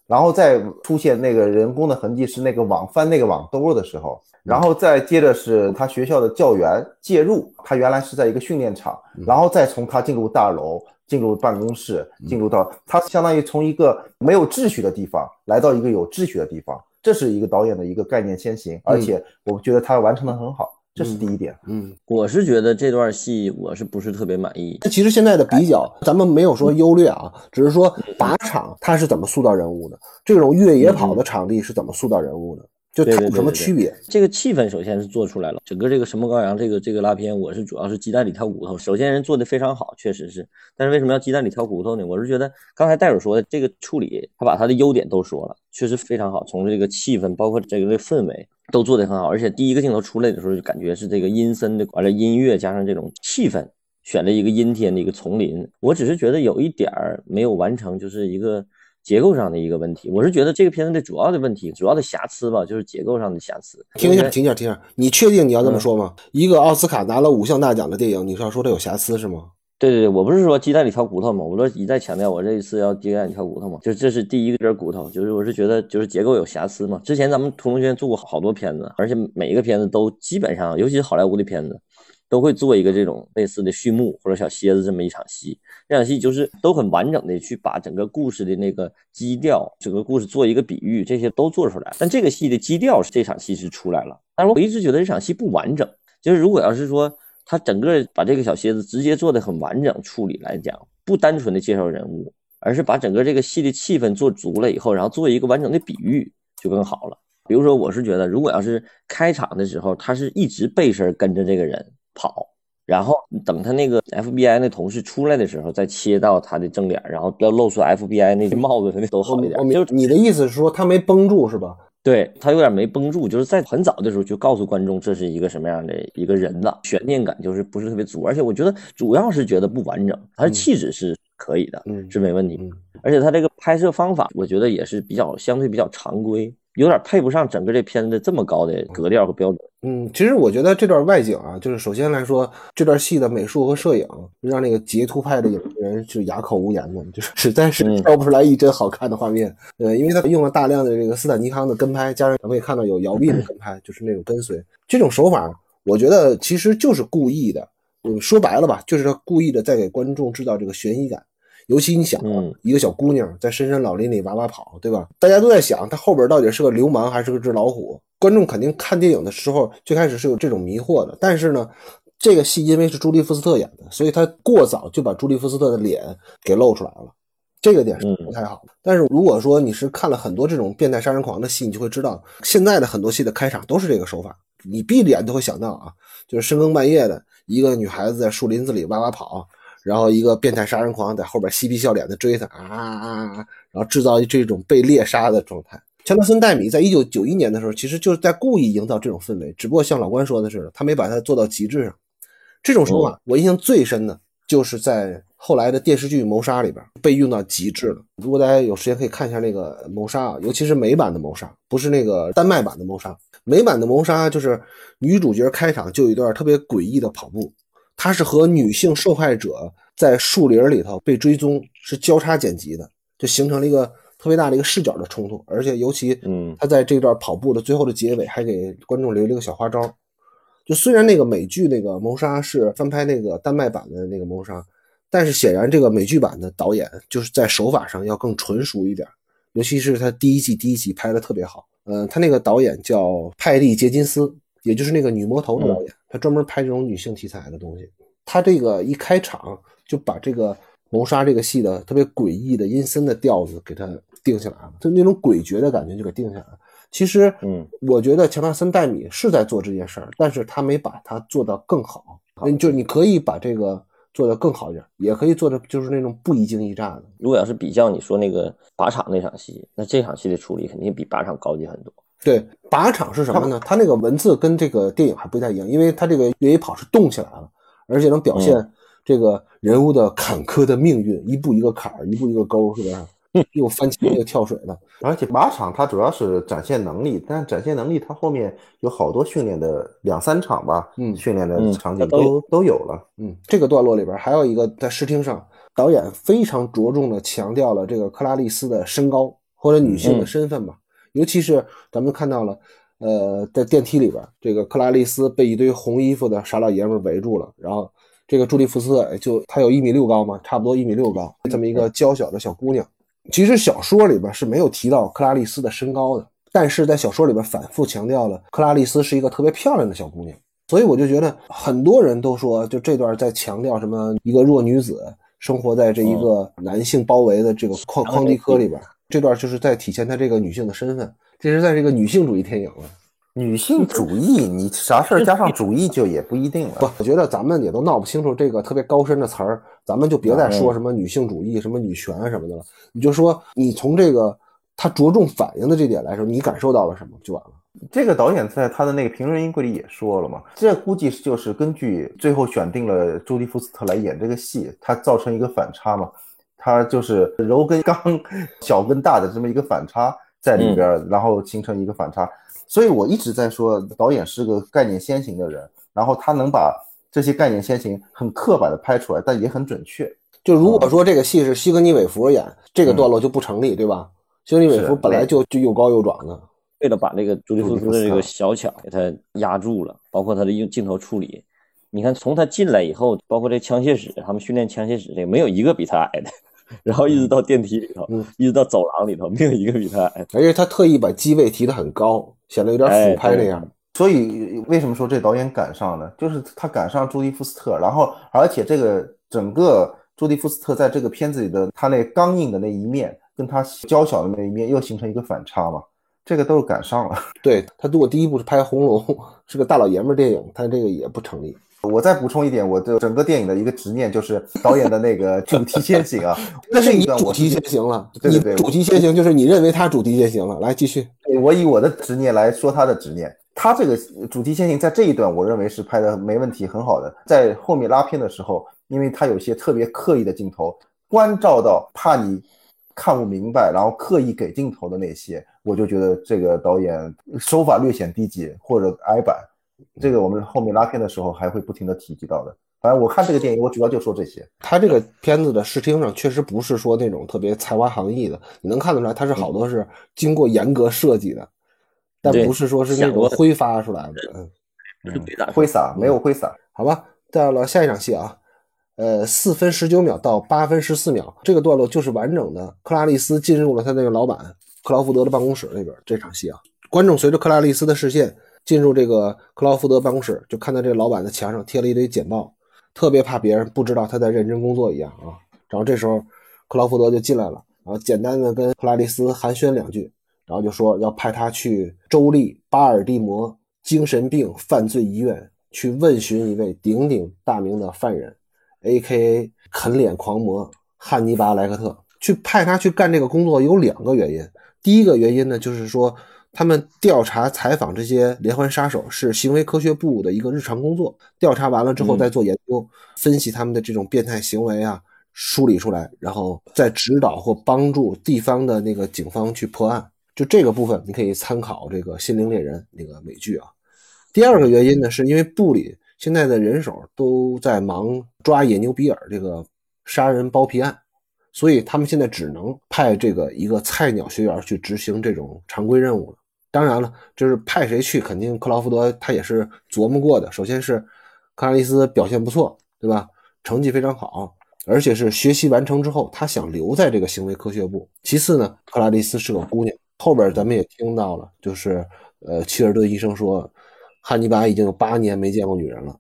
然后再出现那个人工的痕迹是那个网翻那个网兜的时候，然后再接着是他学校的教员介入，他原来是在一个训练场，然后再从他进入大楼。进入办公室，进入到他相当于从一个没有秩序的地方来到一个有秩序的地方，这是一个导演的一个概念先行，而且我觉得他完成的很好，这是第一点。嗯，我是觉得这段戏我是不是特别满意？其实现在的比较，咱们没有说优劣啊，只是说靶场它是怎么塑造人物的，这种越野跑的场地是怎么塑造人物的。就它有什么区别？这个气氛首先是做出来了。整个这个《神魔羔羊》这个这个拉片，我是主要是鸡蛋里挑骨头。首先人做的非常好，确实是。但是为什么要鸡蛋里挑骨头呢？我是觉得刚才戴尔说的这个处理，他把他的优点都说了，确实非常好。从这个气氛，包括这个氛围，都做得很好。而且第一个镜头出来的时候，就感觉是这个阴森的，完了音乐加上这种气氛，选了一个阴天的一个丛林。我只是觉得有一点儿没有完成，就是一个。结构上的一个问题，我是觉得这个片子的主要的问题，主要的瑕疵吧，就是结构上的瑕疵。停一下，停一下，停一下，你确定你要这么说吗？一个奥斯卡拿了五项大奖的电影，你是要说它有瑕疵是吗？对对对，我不是说鸡蛋里挑骨头吗？我说一再强调，我这一次要鸡蛋里挑骨头嘛，就这是第一个根骨头，就是我是觉得就是结构有瑕疵嘛。之前咱们屠龙轩做过好多片子，而且每一个片子都基本上，尤其是好莱坞的片子。都会做一个这种类似的序幕或者小蝎子这么一场戏，这场戏就是都很完整的去把整个故事的那个基调，整个故事做一个比喻，这些都做出来。但这个戏的基调是这场戏是出来了，但是我一直觉得这场戏不完整。就是如果要是说他整个把这个小蝎子直接做的很完整处理来讲，不单纯的介绍人物，而是把整个这个戏的气氛做足了以后，然后做一个完整的比喻就更好了。比如说，我是觉得如果要是开场的时候他是一直背身跟着这个人。跑，然后等他那个 FBI 那同事出来的时候，再切到他的正脸，然后要露出 FBI 那个帽子，那都好一点。就你的意思是说他没绷住是吧？对他有点没绷住，就是在很早的时候就告诉观众这是一个什么样的一个人了，悬念感就是不是特别足，而且我觉得主要是觉得不完整，他的气质是可以的，嗯是没问题，而且他这个拍摄方法，我觉得也是比较相对比较常规。有点配不上整个这片子这么高的格调和标准。嗯，其实我觉得这段外景啊，就是首先来说，这段戏的美术和摄影让那个截图派的影人是哑口无言的，就是实在是挑不出来一帧好看的画面。呃，因为他用了大量的这个斯坦尼康的跟拍，加上咱们也看到有摇臂的跟拍，就是那种跟随。这种手法，我觉得其实就是故意的。嗯，说白了吧，就是他故意的在给观众制造这个悬疑感。尤其你想，一个小姑娘在深山老林里哇哇跑，对吧？大家都在想，她后边到底是个流氓还是个只老虎？观众肯定看电影的时候，最开始是有这种迷惑的。但是呢，这个戏因为是朱利·福斯特演的，所以他过早就把朱利·福斯特的脸给露出来了，这个点是不太好的。但是如果说你是看了很多这种变态杀人狂的戏，你就会知道，现在的很多戏的开场都是这个手法，你闭着眼都会想到啊，就是深更半夜的一个女孩子在树林子里哇哇跑。然后一个变态杀人狂在后边嬉皮笑脸的追他啊啊啊！然后制造这种被猎杀的状态。乔纳森·戴米在一九九一年的时候，其实就是在故意营造这种氛围，只不过像老关说的似的，他没把它做到极致上。这种手法我印象最深的就是在后来的电视剧《谋杀》里边被用到极致了。如果大家有时间可以看一下那个《谋杀》，啊尤其是美版的《谋杀》，不是那个丹麦版的《谋杀》。美版的《谋杀》就是女主角开场就有一段特别诡异的跑步。它是和女性受害者在树林里头被追踪是交叉剪辑的，就形成了一个特别大的一个视角的冲突，而且尤其，嗯，他在这段跑步的最后的结尾还给观众留了一个小花招。就虽然那个美剧那个谋杀是翻拍那个丹麦版的那个谋杀，但是显然这个美剧版的导演就是在手法上要更纯熟一点，尤其是他第一季第一集拍的特别好。嗯，他那个导演叫派利·杰金斯。也就是那个女魔头的导演，他专门拍这种女性题材的东西。他这个一开场就把这个谋杀这个戏的特别诡异的阴森的调子给他定下来了，就那种诡谲的感觉就给定下来了。其实，嗯，我觉得乔纳森·戴米是在做这件事儿，但是他没把它做到更好。就你可以把这个做得更好一点，也可以做的就是那种不一惊一乍的。如果要是比较你说那个靶场那场戏，那这场戏的处理肯定比靶场高级很多。对，靶场是什么呢？它那个文字跟这个电影还不太一样，因为它这个越野跑是动起来了，而且能表现这个人物的坎坷的命运，一步一个坎儿，一步一个沟，是不是？又翻墙又跳水的。而且靶场它主要是展现能力，但展现能力它后面有好多训练的两三场吧，嗯，训练的场景都都有了。嗯，这个段落里边还有一个在视听上，导演非常着重的强调了这个克拉丽丝的身高或者女性的身份吧。尤其是咱们看到了，呃，在电梯里边，这个克拉丽丝被一堆红衣服的傻老爷们围住了，然后这个朱利福斯特就她有一米六高嘛，差不多一米六高，这么一个娇小的小姑娘。其实小说里边是没有提到克拉丽丝的身高的，但是在小说里边反复强调了克拉丽丝是一个特别漂亮的小姑娘，所以我就觉得很多人都说，就这段在强调什么一个弱女子生活在这一个男性包围的这个矿矿地科里边。这段就是在体现她这个女性的身份，这是在这个女性主义电影了。女性主义，你啥事儿加上主义就也不一定了。不，我觉得咱们也都闹不清楚这个特别高深的词儿，咱们就别再说什么女性主义、什么女权什么的了。你就说你从这个他着重反映的这点来说，你感受到了什么就完了。这个导演在他的那个评论音柜里也说了嘛，这估计就是根据最后选定了朱迪·福斯特来演这个戏，他造成一个反差嘛。它就是柔跟刚、小跟大的这么一个反差在里边，然后形成一个反差。所以我一直在说，导演是个概念先行的人，然后他能把这些概念先行很刻板的拍出来，但也很准确。就如果说这个戏是西格尼·韦弗演，这个段落就不成立，对吧？西格尼·韦弗本来就就又高又壮的，为了把这个朱莉·福斯的这个小巧给他压住了，包括他的用镜头处理，你看从他进来以后，包括这枪械室，他们训练枪械室这个没有一个比他矮的。[LAUGHS] 然后一直到电梯里头，一直到走廊里头，没有一个比他矮。而且他特意把机位提得很高，显得有点俯拍那样。所以为什么说这导演赶上呢？就是他赶上朱迪福斯特，然后而且这个整个朱迪福斯特在这个片子里的他那刚硬的那一面，跟他娇小的那一面又形成一个反差嘛，这个都是赶上了。对他如果第一部是拍《红龙》，是个大老爷们电影，他这个也不成立。我再补充一点，我的整个电影的一个执念就是导演的那个主题先行啊，[LAUGHS] 那是你主题先行了，对对对你主题先行就是你认为他主题先行了。来继续，我以我的执念来说他的执念，他这个主题先行在这一段，我认为是拍的没问题，很好的。在后面拉片的时候，因为他有些特别刻意的镜头，关照到怕你看不明白，然后刻意给镜头的那些，我就觉得这个导演手法略显低级或者矮板。这个我们后面拉片的时候还会不停的提及到的。反正我看这个电影，我主要就说这些。他这个片子的视听上确实不是说那种特别才华横溢的，你能看得出来，他是好多是经过严格设计的，但不是说是那种挥发出来的。嗯，挥洒没有挥洒，好吧，到了下一场戏啊，呃，四分十九秒到八分十四秒，这个段落就是完整的克拉丽丝进入了他那个老板克劳福德的办公室里边这场戏啊，观众随着克拉丽丝的视线进入这个克劳福德办公室，就看到这个老板的墙上贴了一堆简报，特别怕别人不知道他在认真工作一样啊。然后这时候克劳福德就进来了，然后简单的跟克拉丽丝寒暄两句，然后就说要派他去州立巴尔的摩精神病犯罪医院去问询一位鼎鼎大名的犯人，A.K.A. 啃脸狂魔汉尼拔·莱克特。去派他去干这个工作有两个原因，第一个原因呢，就是说他们调查采访这些连环杀手是行为科学部的一个日常工作，调查完了之后嗯再做研究，分析他们的这种变态行为啊，梳理出来，然后再指导或帮助地方的那个警方去破案。就这个部分，你可以参考这个《心灵猎人》那个美剧啊。第二个原因呢，是因为部里现在的人手都在忙抓野牛比尔这个杀人包皮案，所以他们现在只能派这个一个菜鸟学员去执行这种常规任务了。当然了，就是派谁去，肯定克劳福德他也是琢磨过的。首先是克拉丽丝表现不错，对吧？成绩非常好，而且是学习完成之后，他想留在这个行为科学部。其次呢，克拉丽丝是个姑娘，后边咱们也听到了，就是呃，切尔顿医生说，汉尼拔已经有八年没见过女人了，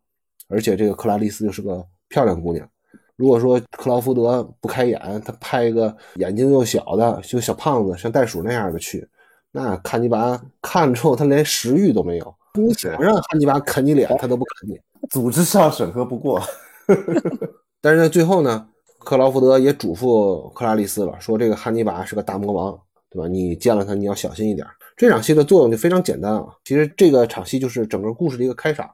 而且这个克拉丽丝就是个漂亮姑娘。如果说克劳福德不开眼，他派一个眼睛又小的，就小胖子，像袋鼠那样的去，那汉尼拔看了之后，他连食欲都没有。你想让汉尼拔啃你脸，他都不啃你。组织上审核不过。[LAUGHS] 但是在最后呢，克劳福德也嘱咐克拉丽丝了，说这个汉尼拔是个大魔王，对吧？你见了他，你要小心一点。这场戏的作用就非常简单啊，其实这个场戏就是整个故事的一个开场，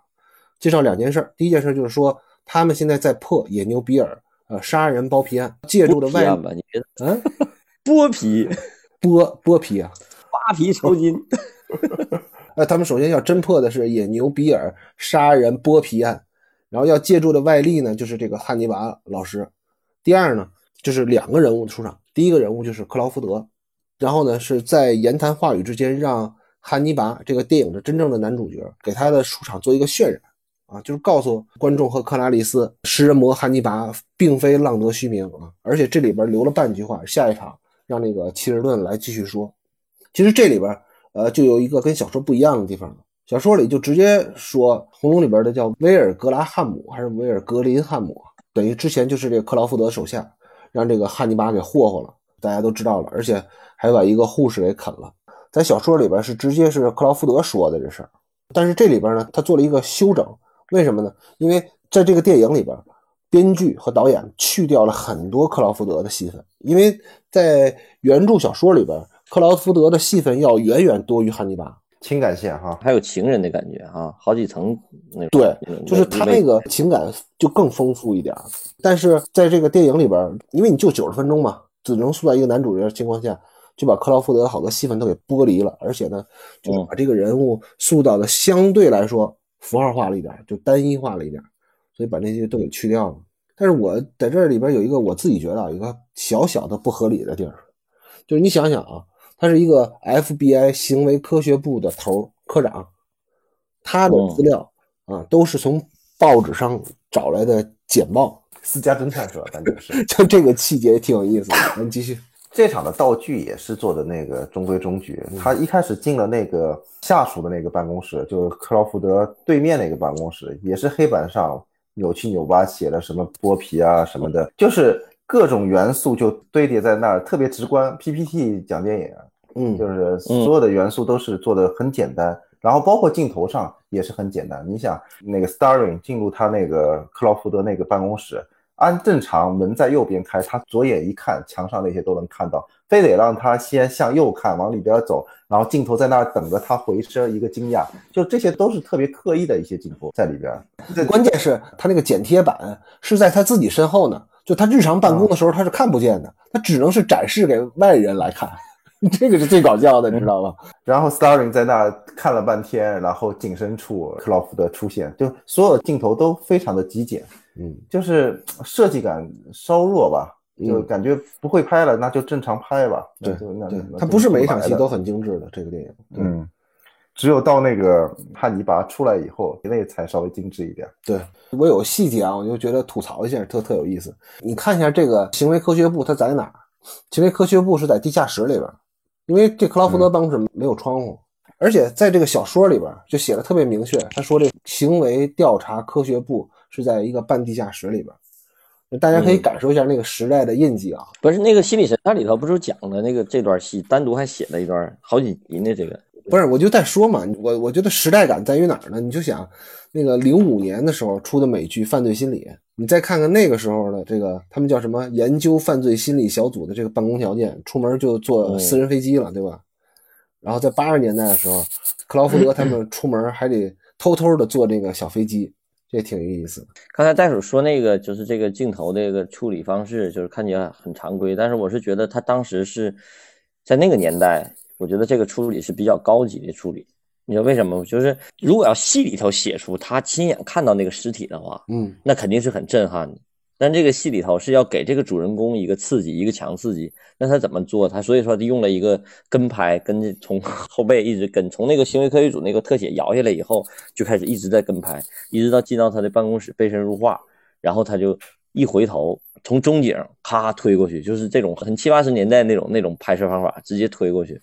介绍两件事。第一件事就是说，他们现在在破野牛比尔呃杀人包皮案，借助的外剥皮案吧，你别嗯 [LAUGHS] 剥皮，剥剥皮啊，扒皮抽筋。[LAUGHS] 呃，他们首先要侦破的是野牛比尔杀人剥皮案，然后要借助的外力呢，就是这个汉尼拔老师。第二呢，就是两个人物的出场，第一个人物就是克劳福德，然后呢是在言谈话语之间，让汉尼拔这个电影的真正的男主角给他的出场做一个渲染啊，就是告诉观众和克拉丽丝，食人魔汉尼拔并非浪得虚名啊，而且这里边留了半句话，下一场让那个希尔顿来继续说。其实这里边呃就有一个跟小说不一样的地方。小说里就直接说红龙里边的叫威尔格拉汉姆还是威尔格林汉姆，等于之前就是这个克劳福德手下，让这个汉尼拔给霍霍了，大家都知道了，而且还把一个护士给啃了。在小说里边是直接是克劳福德说的这事儿，但是这里边呢，他做了一个修整，为什么呢？因为在这个电影里边，编剧和导演去掉了很多克劳福德的戏份，因为在原著小说里边，克劳福德的戏份要远远多于汉尼拔。情感线哈，还有情人的感觉啊，好几层那种。对就是他那个情感就更丰富一点。但是在这个电影里边，因为你就九十分钟嘛，只能塑造一个男主角的情况下，就把克劳福德好多戏份都给剥离了，而且呢，就把这个人物塑造的相对来说符号化了一点，就单一化了一点，所以把那些都给去掉了。但是我在这里边有一个我自己觉得啊，有一个小小的不合理的地儿，就是你想想啊，他是一个 FBI 行为科学部的头科长，他的资料啊都是从报纸上找来的简报，私家侦探是吧？咱就是就这个细节挺有意思的。咱继续，这场的道具也是做的那个中规中矩。他一开始进了那个下属的那个办公室，就是克劳福德对面那个办公室，也是黑板上扭七扭八写了什么剥皮啊什么的，就是各种元素就堆叠在那儿，特别直观。PPT 讲电影，嗯，就是所有的元素都是做的很简单，然后包括镜头上也是很简单。你想那个 Starring 进入他那个克劳福德那个办公室，按正常门在右边开，他左眼一看，墙上那些都能看到，非得让他先向右看，往里边走，然后镜头在那儿等着他回身，一个惊讶，就这些都是特别刻意的一些镜头在里边。对关键是他那个剪贴板是在他自己身后呢，就他日常办公的时候他是看不见的，他只能是展示给外人来看，[LAUGHS] 这个是最搞笑的，你知道吗？然后 Starring 在那看了半天，然后景深处克劳福德出现，就所有的镜头都非常的极简，嗯，就是设计感稍弱吧，就嗯感觉不会拍了，那就正常拍吧。对那就那对，他不是每一场戏都很精致的这个电影，对嗯，只有到那个汉尼拔出来以后，那才稍微精致一点。对我有细节啊，我就觉得吐槽一下，特特有意思。你看一下这个行为科学部，它在哪儿？行为科学部是在地下室里边儿，因为这克劳福德办公室没有窗户，而且在这个小说里边就写的特别明确，他说这行为调查科学部是在一个半地下室里边，大家可以感受一下那个时代的印记啊。不是那个心理神探里头不是讲的那个这段戏，单独还写了一段好几集呢。这个不是，我就在说嘛，我我觉得时代感在于哪儿呢？你就想那个零五年的时候出的美剧《犯罪心理》，你再看看那个时候的这个他们叫什么研究犯罪心理小组的这个办公条件，出门就坐私人飞机了，对吧？然后在八十年代的时候，克劳福德他们出门还得偷偷的坐那个小飞机，这挺有意思的。刚才袋鼠说那个就是这个镜头这个处理方式，就是看起来很常规，但是我是觉得他当时是在那个年代，我觉得这个处理是比较高级的处理。你知道为什么吗？就是如果要戏里头写出他亲眼看到那个尸体的话，嗯那肯定是很震撼的。但这个戏里头是要给这个主人公一个刺激，一个强刺激。那他怎么做？他所以说他用了一个跟拍，跟从后背一直跟，从那个行为科学组那个特写摇下来以后，就开始一直在跟拍，一直到进到他的办公室背身入画，然后他就一回头，从中景咔推过去，就是这种很七八十年代那种那种拍摄方法，直接推过去。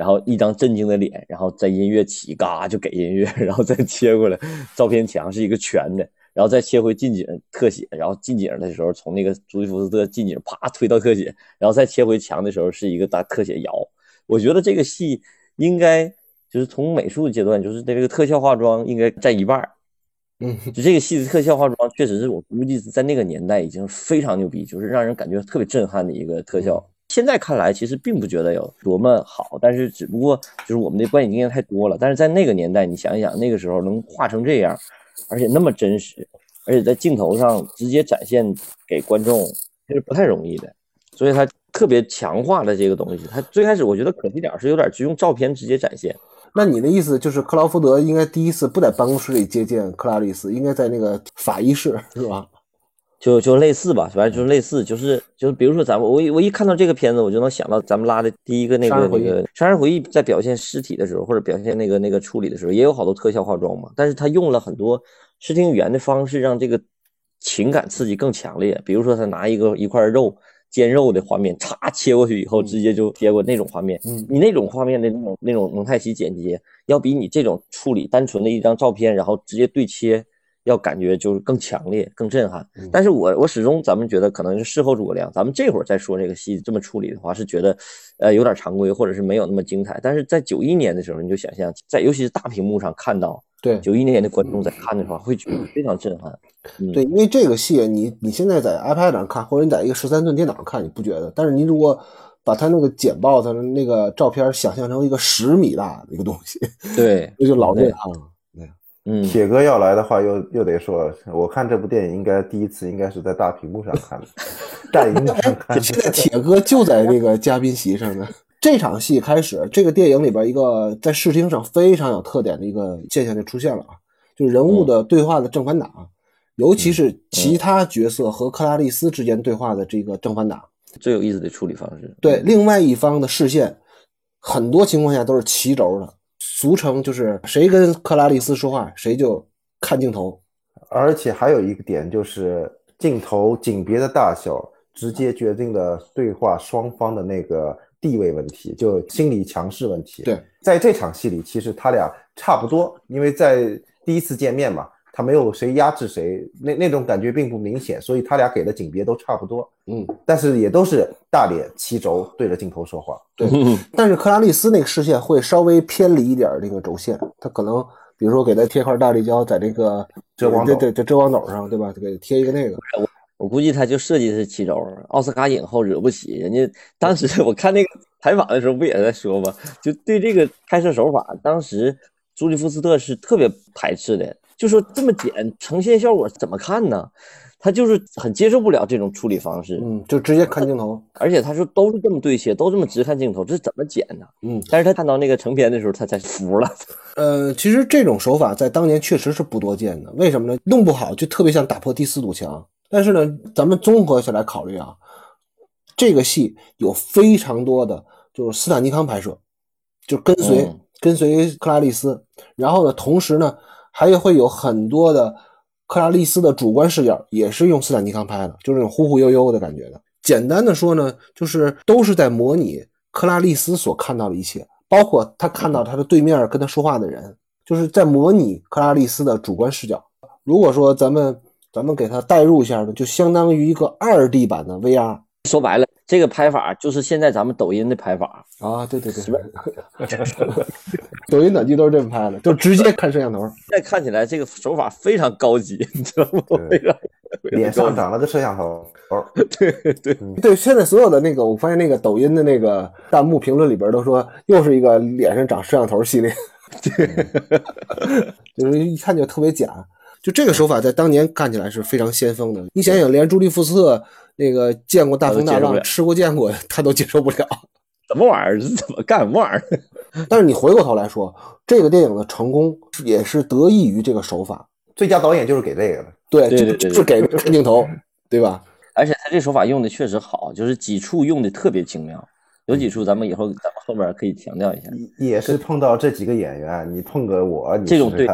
然后一张震惊的脸，然后在音乐起，嘎就给音乐，[LAUGHS] 然后再切过来，照片墙是一个全的，然后再切回近景特写，然后近景的时候从那个朱迪福斯特近景啪推到特写，然后再切回墙的时候是一个大特写摇。我觉得这个戏应该就是从美术阶段，就是这个特效化妆应该占一半儿。嗯，就这个戏的特效化妆，确实是我估计是在那个年代已经非常牛逼，就是让人感觉特别震撼的一个特效。现在看来，其实并不觉得有多么好，但是只不过就是我们的观影经验太多了。但是在那个年代，你想一想，那个时候能画成这样，而且那么真实，而且在镜头上直接展现给观众，其实不太容易的。所以他特别强化了这个东西。他最开始我觉得可惜点是有点只用照片直接展现。那你的意思就是克劳福德应该第一次不在办公室里接见克拉丽丝，应该在那个法医室，是吧？就就类似吧，反正就是类似，就是就是，比如说咱们我一我一看到这个片子，我就能想到咱们拉的第一个那个那个《杀人回忆》在表现尸体的时候，或者表现那个那个处理的时候，也有好多特效化妆嘛，但是他用了很多视听语言的方式，让这个情感刺激更强烈。比如说他拿一个一块肉煎肉的画面，嚓切过去以后，直接就接过那种画面。嗯你那种画面的那种那种蒙太奇剪接，要比你这种处理单纯的一张照片，然后直接对切，要感觉就是更强烈、更震撼。但是我我始终咱们觉得可能是事后诸葛亮，咱们这会儿再说这个戏这么处理的话，是觉得呃有点常规，或者是没有那么精彩。但是在九一年的时候，你就想象在尤其是大屏幕上看到对九一年的观众在看的时候，会觉得非常震撼。[CLEARS THROAT] 嗯对，因为这个戏你你现在在 iPad 上看，或者你在一个十三寸电脑上看，你不觉得？但是你如果把它那个剪报它的那个照片想象成一个十米大的一个东西，对，[LAUGHS] 这就老震撼了。嗯，铁哥要来的话，又又得说，我看这部电影应该第一次应该是在大屏幕上看的，[LAUGHS] 大荧幕上看的。现在铁哥就在这个嘉宾席上呢。这场戏开始，这个电影里边一个在视听上非常有特点的一个现象就出现了啊，就是人物的对话的正反打，尤其是其他角色和克拉丽丝之间对话的这个正反打。最有意思的处理方式。对，另外一方的视线，很多情况下都是齐轴的，俗称就是谁跟克拉丽丝说话，谁就看镜头。而且还有一个点就是镜头景别的大小，直接决定了对话双方的那个地位问题，就心理强势问题。对，在这场戏里，其实他俩差不多，因为在第一次见面嘛，他没有谁压制谁，那那种感觉并不明显，所以他俩给的景别都差不多。嗯，但是也都是大脸齐轴对着镜头说话。对，但是克拉丽丝那个视线会稍微偏离一点儿那个轴线，他可能比如说给他贴块大力胶在这个遮光斗对对对遮光斗上，对吧？给贴一个那个。我估计他就设计的是七轴，奥斯卡影后惹不起。人家当时我看那个采访的时候不也在说吗？就对这个拍摄手法，当时朱莉福斯特是特别排斥的，就说这么剪呈现效果怎么看呢？他就是很接受不了这种处理方式，嗯，就直接看镜头。而且他说都是这么对切，都这么直看镜头，这怎么剪呢？嗯，但是他看到那个成片的时候，他才服了。[LAUGHS] 呃，其实这种手法在当年确实是不多见的。为什么呢？弄不好就特别像打破第四堵墙。但是呢，咱们综合下来考虑啊，这个戏有非常多的就是斯坦尼康拍摄，就跟随、嗯跟随克拉丽丝，然后呢，同时呢还会有很多的克拉丽丝的主观视角，也是用斯坦尼康拍的，就是那种忽忽悠悠的感觉的。简单的说呢，就是都是在模拟克拉丽丝所看到的一切，包括他看到他的对面跟他说话的人，就是在模拟克拉丽丝的主观视角。如果说咱们咱们给它代入一下呢，就相当于一个二 D 版的 VR 说白了，这个拍法就是现在咱们抖音的拍法。啊，对对对，[LAUGHS] 抖音短剧都是这么拍的，就直接看摄像头。现在看起来这个手法非常高级，[LAUGHS] 你知道吗？脸上长了个摄像头，对对，对，现在所有的那个，我发现那个抖音的那个弹幕评论里边都说，又是一个脸上长摄像头系列，[LAUGHS] 就是一看就特别假。就这个手法在当年看起来是非常先锋的。你想想，连朱利福斯特那个见过大风大浪、吃过见过，他都接受不了。什么玩意儿？这怎么干什么玩意儿？[LAUGHS] 但是你回过头来说，这个电影的成功也是得益于这个手法。最佳导演就是给这个的。对，就对对对就给看镜头，对吧？[LAUGHS] 而且他这手法用的确实好，就是几处用的特别精妙，有几处咱们以后咱们后面可以强调一下。也是碰到这几个演员，你碰个我，你这种对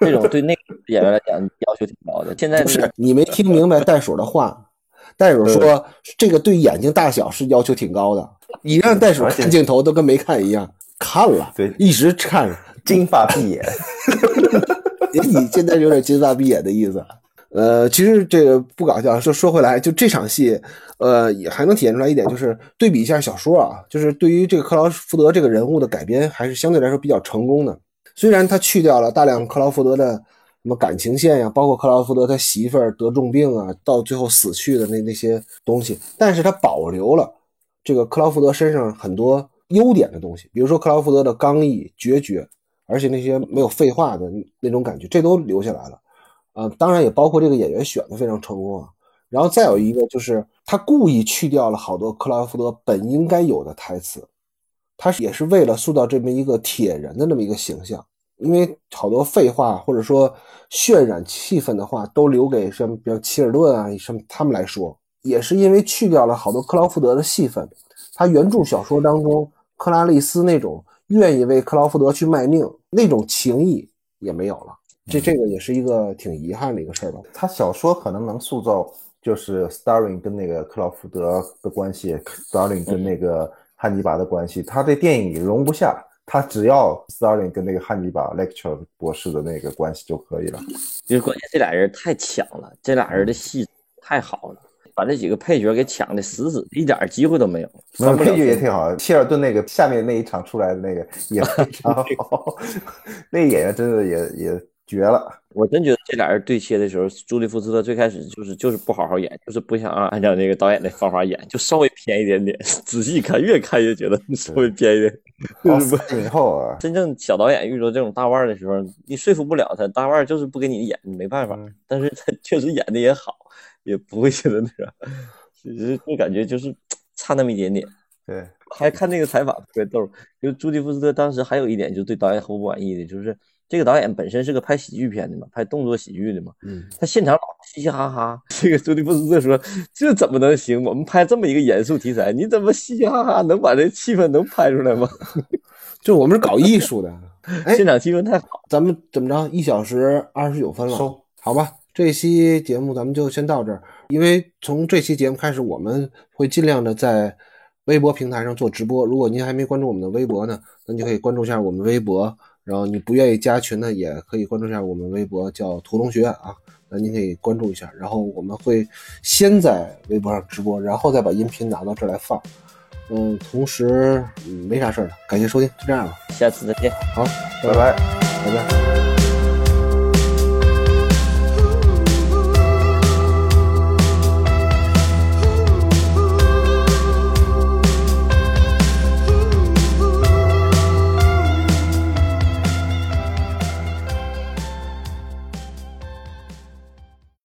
这种对那个演员来讲要求挺高的。现在这个不是你没听明白袋鼠的话，袋鼠说这个对眼睛大小是要求挺高的，你让袋鼠看镜头都跟没看一样，看了，对一直看着。金发碧眼，[LAUGHS] 你现在有点金发碧眼的意思。呃，其实这个不搞笑，说说回来，就这场戏，呃，也还能体现出来一点，就是对比一下小说啊，就是对于这个克劳福德这个人物的改编，还是相对来说比较成功的。虽然他去掉了大量克劳福德的什么感情线呀、包括克劳福德他媳妇儿得重病啊，到最后死去的那那些东西，但是他保留了这个克劳福德身上很多优点的东西，比如说克劳福德的刚毅决绝，而且那些没有废话的那种感觉，这都留下来了。啊、当然也包括这个演员选的非常成功啊。然后再有一个就是他故意去掉了好多克劳福德本应该有的台词，他也是为了塑造这么一个铁人的那么一个形象，因为好多废话或者说渲染气氛的话都留给像比如齐尔顿啊什么他们来说，也是因为去掉了好多克劳福德的戏份，他原著小说当中克拉丽丝那种愿意为克劳福德去卖命那种情谊也没有了。这这个也是一个挺遗憾的一个事儿吧。他小说可能能塑造就是 Starring 跟那个克劳福德的关系，Starring 跟那个汉尼拔的关系，他这电影里容不下。他只要 Starling 跟那个汉尼拔 Lecture 博士的那个关系就可以了。就是关键这俩人太强了，这俩人的戏太好了，把这几个配角给抢的死死的，一点机会都没有。没有翻不了配角也挺好，希尔顿那个下面那一场出来的那个也非常好，[LAUGHS] 那个演员真的也也绝了。我真觉得这俩人对切的时候，朱莉福斯特最开始就是就是不好好演，就是不想按照那个导演的方法演，就稍微偏一点点。仔细看，越看越觉得稍微偏一点。真正小导演遇到这种大腕儿的时候，你说服不了他，大腕儿就是不给你演，没办法。嗯但是他 [LAUGHS] 确实演的也好，也不会觉得那啥，其实就感觉就是差那么一点点。对，还看那个采访特别逗，就朱迪福斯特当时还有一点就对导演很不满意的，就是这个导演本身是个拍喜剧片的嘛，拍动作喜剧的嘛，嗯，他现场老嘻嘻哈哈。这个朱迪布斯特说：“这怎么能行？我们拍这么一个严肃题材，你怎么嘻嘻哈哈能把这气氛能拍出来吗？[LAUGHS] 就我们是搞艺术的，哎现场气氛太好。咱们怎么着？一小时二十九分了，收好吧？这期节目咱们就先到这儿，因为从这期节目开始，我们会尽量的在微博平台上做直播。如果您还没关注我们的微博呢，那你就可以关注一下我们微博。然后你不愿意加群呢，也可以关注一下我们微博，叫屠龙学院啊。那您可以关注一下。然后我们会先在微博上直播，然后再把音频拿到这儿来放。嗯，同时嗯没啥事儿了，感谢收听，就这样了。下次再见。好，拜拜。拜拜。